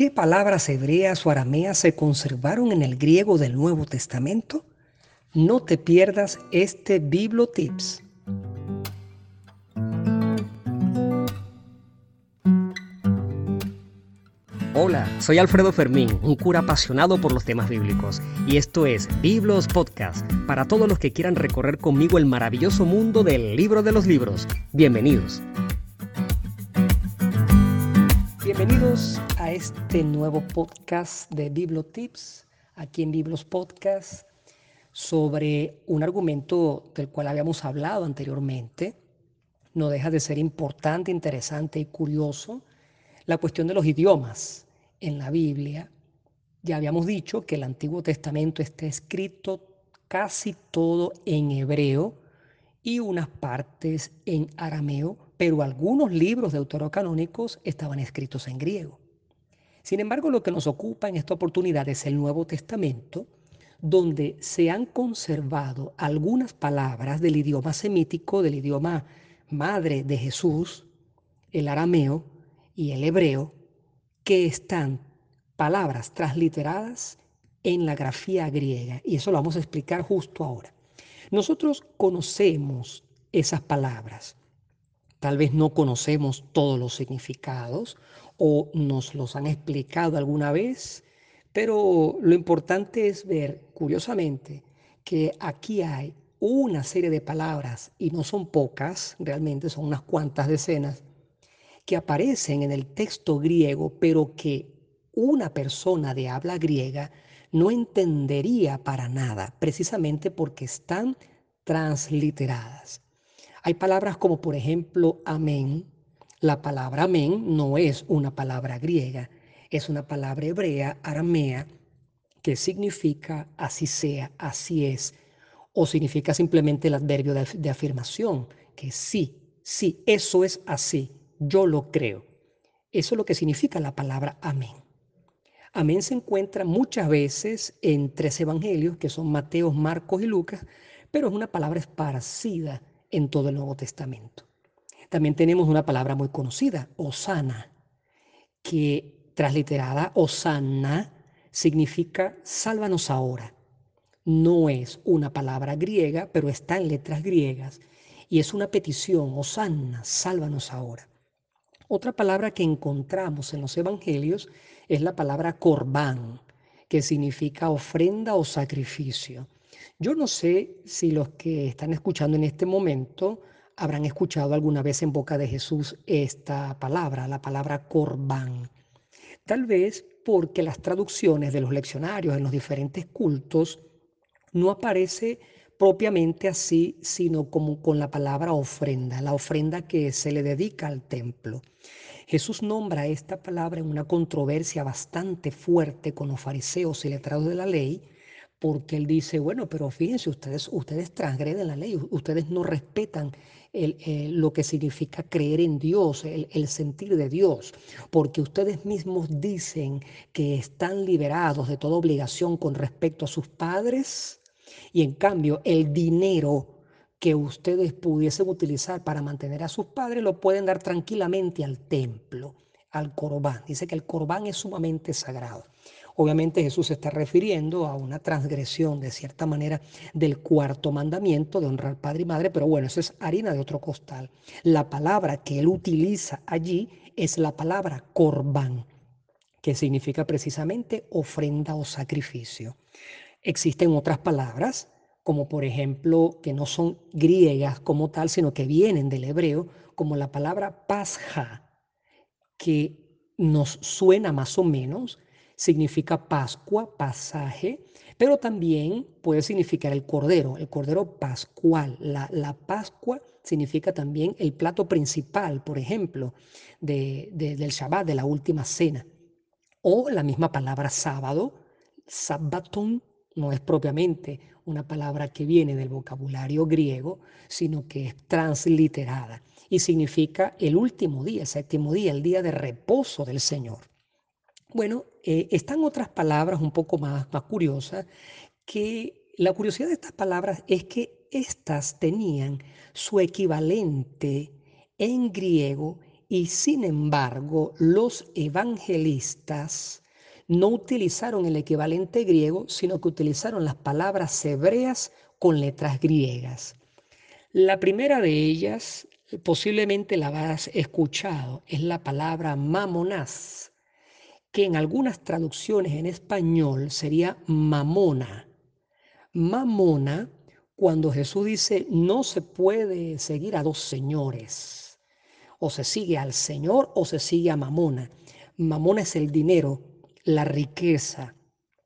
¿Qué palabras hebreas o arameas se conservaron en el griego del Nuevo Testamento? No te pierdas este Bibliotips. Hola, soy Alfredo Fermín, un cura apasionado por los temas bíblicos, y esto es Biblos Podcast, para todos los que quieran recorrer conmigo el maravilloso mundo del libro de los libros. Bienvenidos. Bienvenidos a este nuevo podcast de Bibliotips, aquí en Biblos Podcast, sobre un argumento del cual habíamos hablado anteriormente. No deja de ser importante, interesante y curioso la cuestión de los idiomas en la Biblia. Ya habíamos dicho que el Antiguo Testamento está escrito casi todo en hebreo y unas partes en arameo, pero algunos libros deuterocanónicos estaban escritos en griego. Sin embargo, lo que nos ocupa en esta oportunidad es el Nuevo Testamento, donde se han conservado algunas palabras del idioma semítico, del idioma madre de Jesús, el arameo y el hebreo, que están palabras transliteradas en la grafía griega. Y eso lo vamos a explicar justo ahora. Nosotros conocemos esas palabras. Tal vez no conocemos todos los significados o nos los han explicado alguna vez, pero lo importante es ver, curiosamente, que aquí hay una serie de palabras, y no son pocas, realmente son unas cuantas decenas, que aparecen en el texto griego, pero que una persona de habla griega no entendería para nada, precisamente porque están transliteradas. Hay palabras como por ejemplo amén. La palabra amén no es una palabra griega, es una palabra hebrea, aramea, que significa así sea, así es, o significa simplemente el adverbio de, afirmación, que sí, sí, eso es así, yo lo creo. Eso es lo que significa la palabra amén. Amén se encuentra muchas veces en tres evangelios, que son Mateo, Marcos y Lucas, pero es una palabra esparcida en todo el Nuevo Testamento. También tenemos una palabra muy conocida, Osana, que transliterada Osana significa sálvanos ahora. No es una palabra griega, pero está en letras griegas y es una petición, Osana, sálvanos ahora. Otra palabra que encontramos en los evangelios es la palabra corbán, que significa ofrenda o sacrificio. Yo no sé si los que están escuchando en este momento habrán escuchado alguna vez en boca de Jesús esta palabra, la palabra corbán. Tal vez porque las traducciones de los leccionarios en los diferentes cultos no aparece propiamente así, sino como con la palabra ofrenda, la ofrenda que se le dedica al templo. Jesús nombra esta palabra en una controversia bastante fuerte con los fariseos y letrados de la ley, porque él dice, bueno, pero fíjense, ustedes, ustedes transgreden la ley, ustedes no respetan el, lo que significa creer en Dios, el, el, sentir de Dios, porque ustedes mismos dicen que están liberados de toda obligación con respecto a sus padres y en cambio, el dinero que ustedes pudiesen utilizar para mantener a sus padres lo pueden dar tranquilamente al templo, al corbán. Dice que el corbán es sumamente sagrado. Obviamente Jesús se está refiriendo a una transgresión de cierta manera del cuarto mandamiento de honrar padre y madre, pero bueno, eso es harina de otro costal. La palabra que él utiliza allí es la palabra corbán, que significa precisamente ofrenda o sacrificio. Existen otras palabras, como por ejemplo, que no son griegas como tal, sino que vienen del hebreo, como la palabra pasja, que nos suena más o menos, significa Pascua, pasaje, pero también puede significar el cordero, el cordero pascual. La, la Pascua significa también el plato principal, por ejemplo, de, del Shabbat, de la última cena. O la misma palabra sábado, sabbaton, no es propiamente una palabra que viene del vocabulario griego, sino que es transliterada y significa el último día, el séptimo día, el día de reposo del Señor. Bueno, eh, están otras palabras un poco más, más curiosas, que la curiosidad de estas palabras es que éstas tenían su equivalente en griego y sin embargo los evangelistas no utilizaron el equivalente griego, sino que utilizaron las palabras hebreas con letras griegas. La primera de ellas, posiblemente la habrás escuchado, es la palabra mamonás, que en algunas traducciones en español sería mamona. Mamona, cuando Jesús dice, no se puede seguir a dos señores, o se sigue al Señor o se sigue a mamona. Mamona es el dinero, la riqueza.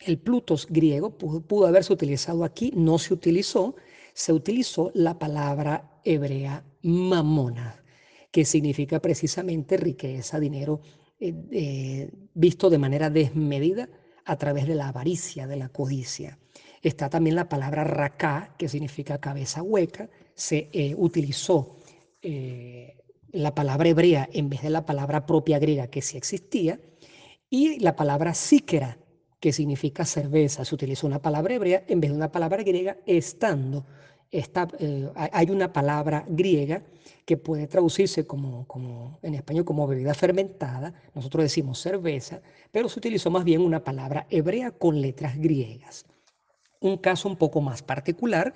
El plutos griego pudo, haberse utilizado aquí, no se utilizó, se utilizó la palabra hebrea mamona, que significa precisamente riqueza, dinero eh, eh, visto de manera desmedida a través de la avaricia, de la codicia. Está también la palabra raká, que significa cabeza hueca. Se eh, utilizó la palabra hebrea en vez de la palabra propia griega que sí existía. Y la palabra síquera, que significa cerveza, se utiliza una palabra hebrea en vez de una palabra griega, estando, eh, hay una palabra griega que puede traducirse como, en español como bebida fermentada, nosotros decimos cerveza, pero se utilizó más bien una palabra hebrea con letras griegas. Un caso un poco más particular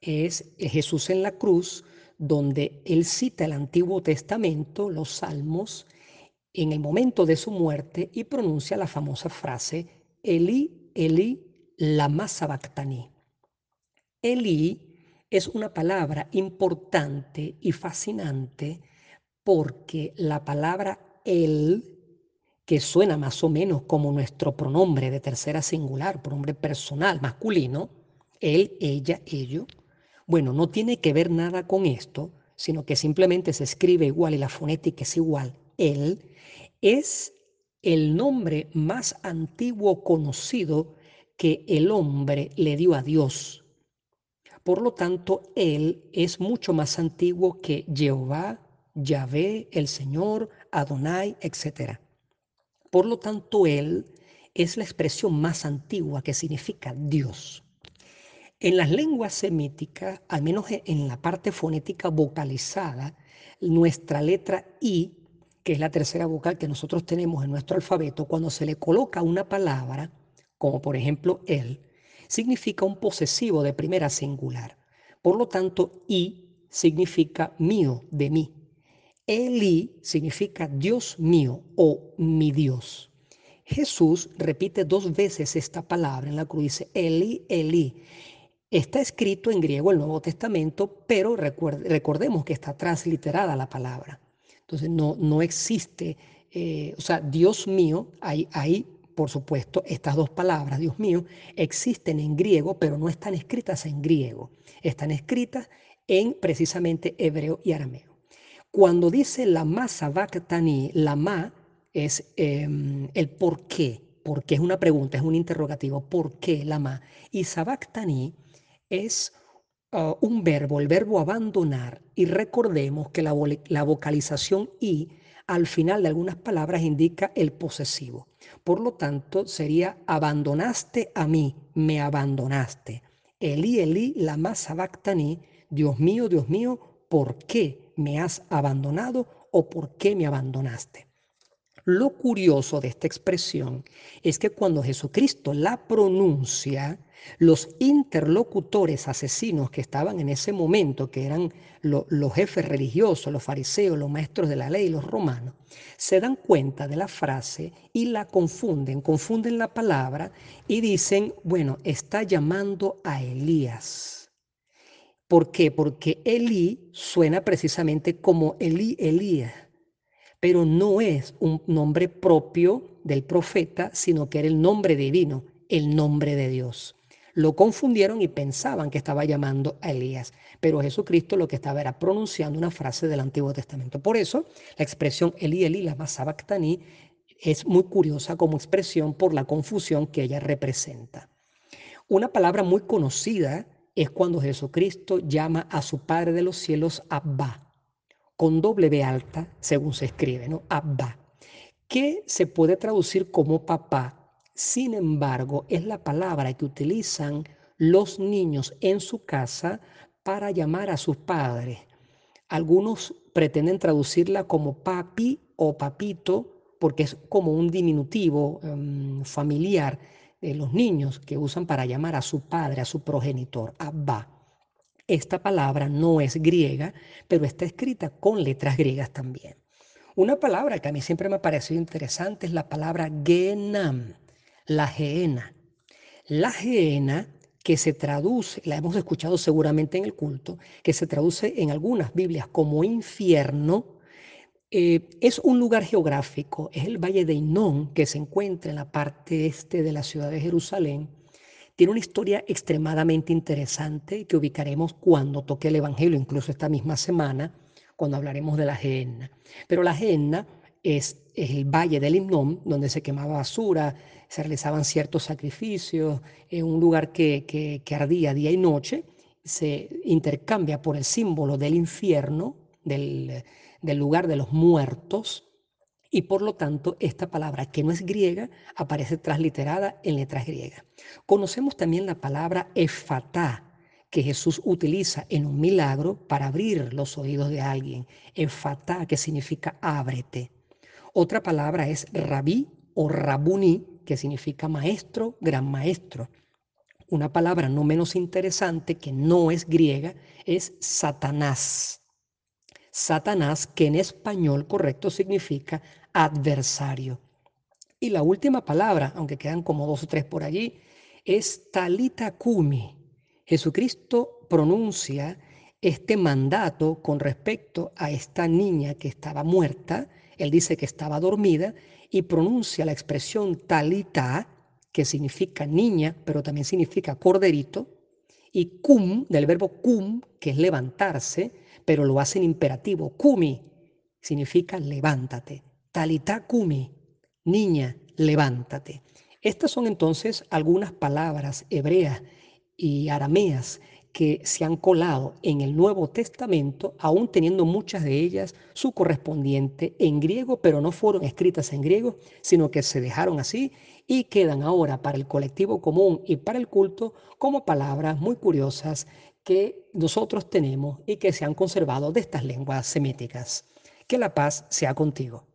es Jesús en la cruz, donde él cita el Antiguo Testamento, los Salmos, en el momento de su muerte y pronuncia la famosa frase, Eli, Eli, lama sabactani. Eli es una palabra importante y fascinante porque la palabra él, que suena más o menos como nuestro pronombre de tercera singular, pronombre personal masculino, él, ella, ello, bueno, no tiene que ver nada con esto, sino que simplemente se escribe igual y la fonética es igual, él, es el nombre más antiguo conocido que el hombre le dio a Dios. Por lo tanto, Él es mucho más antiguo que Jehová, Yahvé, el Señor, Adonai, etc. Por lo tanto, Él es la expresión más antigua que significa Dios. En las lenguas semíticas, al menos en la parte fonética vocalizada, nuestra letra I que es la tercera vocal que nosotros tenemos en nuestro alfabeto, cuando se le coloca una palabra, como por ejemplo él, significa un posesivo de primera singular. Por lo tanto, i significa mío, de mí. Eli significa Dios mío o mi Dios. Jesús repite dos veces esta palabra en la cruz, dice Eli, Eli. Está escrito en griego el Nuevo Testamento, pero recordemos que está transliterada la palabra. Entonces no, no existe, eh, o sea, Dios mío, hay, hay, por supuesto, estas dos palabras, Dios mío, existen en griego, pero no están escritas en griego, están escritas en precisamente hebreo y arameo. Cuando dice la ma sabactani, la ma es em, el por qué, porque es una pregunta, es un interrogativo, ¿por qué la ma? Y sabactani es Uh, un verbo, el verbo abandonar, y recordemos que la, la vocalización i al final de algunas palabras indica el posesivo. Por lo tanto, sería abandonaste a mí, me abandonaste. Eli, Eli, lama sabactani, Dios mío, Dios mío, ¿por qué me has abandonado o por qué me abandonaste? Lo curioso de esta expresión es que cuando Jesucristo la pronuncia, los interlocutores asesinos que estaban en ese momento, que eran los jefes religiosos, los fariseos, los maestros de la ley, los romanos, se dan cuenta de la frase y la confunden, confunden la palabra y dicen, bueno, está llamando a Elías. ¿Por qué? Porque Elí suena precisamente como Elí, Elías pero no es un nombre propio del profeta, sino que era el nombre divino, el nombre de Dios. Lo confundieron y pensaban que estaba llamando a Elías, pero Jesucristo lo que estaba era pronunciando una frase del Antiguo Testamento. Por eso, la expresión Elí, Elí, lama sabactani es muy curiosa como expresión por la confusión que ella representa. Una palabra muy conocida es cuando Jesucristo llama a su Padre de los cielos Abba con doble B alta, según se escribe, ¿no? Abba, que se puede traducir como papá. Sin embargo, es la palabra que utilizan los niños en su casa para llamar a sus padres. Algunos pretenden traducirla como papi o papito, porque es como un diminutivo um, familiar de los niños que usan para llamar a su padre, a su progenitor, Abba. Esta palabra no es griega, pero está escrita con letras griegas también. Una palabra que a mí siempre me ha parecido interesante es la palabra genam, la geena. La geena que se traduce, la hemos escuchado seguramente en el culto, que se traduce en algunas Biblias como infierno, eh, es un lugar geográfico, es el valle de Inón, que se encuentra en la parte este de la ciudad de Jerusalén. Tiene una historia extremadamente interesante que ubicaremos cuando toque el Evangelio, incluso esta misma semana, cuando hablaremos de la Gehenna. Pero la Gehenna es, el valle del Inón, donde se quemaba basura, se realizaban ciertos sacrificios, en un lugar que, que, ardía día y noche, se intercambia por el símbolo del infierno, del lugar de los muertos, y por lo tanto esta palabra que no es griega aparece transliterada en letras griegas. Conocemos también la palabra efatá, que Jesús utiliza en un milagro para abrir los oídos de alguien. Efatá, que significa ábrete. Otra palabra es rabí o rabuni, que significa maestro, gran maestro. Una palabra no menos interesante que no es griega es Satanás. Satanás, que en español correcto significa adversario. Y la última palabra, aunque quedan como dos o tres por allí, es talita kumi. Jesucristo pronuncia este mandato con respecto a esta niña que estaba muerta. Él dice que estaba dormida y pronuncia la expresión talita, que significa niña, pero también significa corderito, y cum, del verbo cum, que es levantarse, pero lo hace en imperativo. Kumi significa levántate. Talita kumi, niña, levántate. Estas son entonces algunas palabras hebreas y arameas que se han colado en el Nuevo Testamento, aún teniendo muchas de ellas su correspondiente en griego, pero no fueron escritas en griego, sino que se dejaron así y quedan ahora para el colectivo común y para el culto como palabras muy curiosas que nosotros tenemos y que se han conservado de estas lenguas semíticas. Que la paz sea contigo.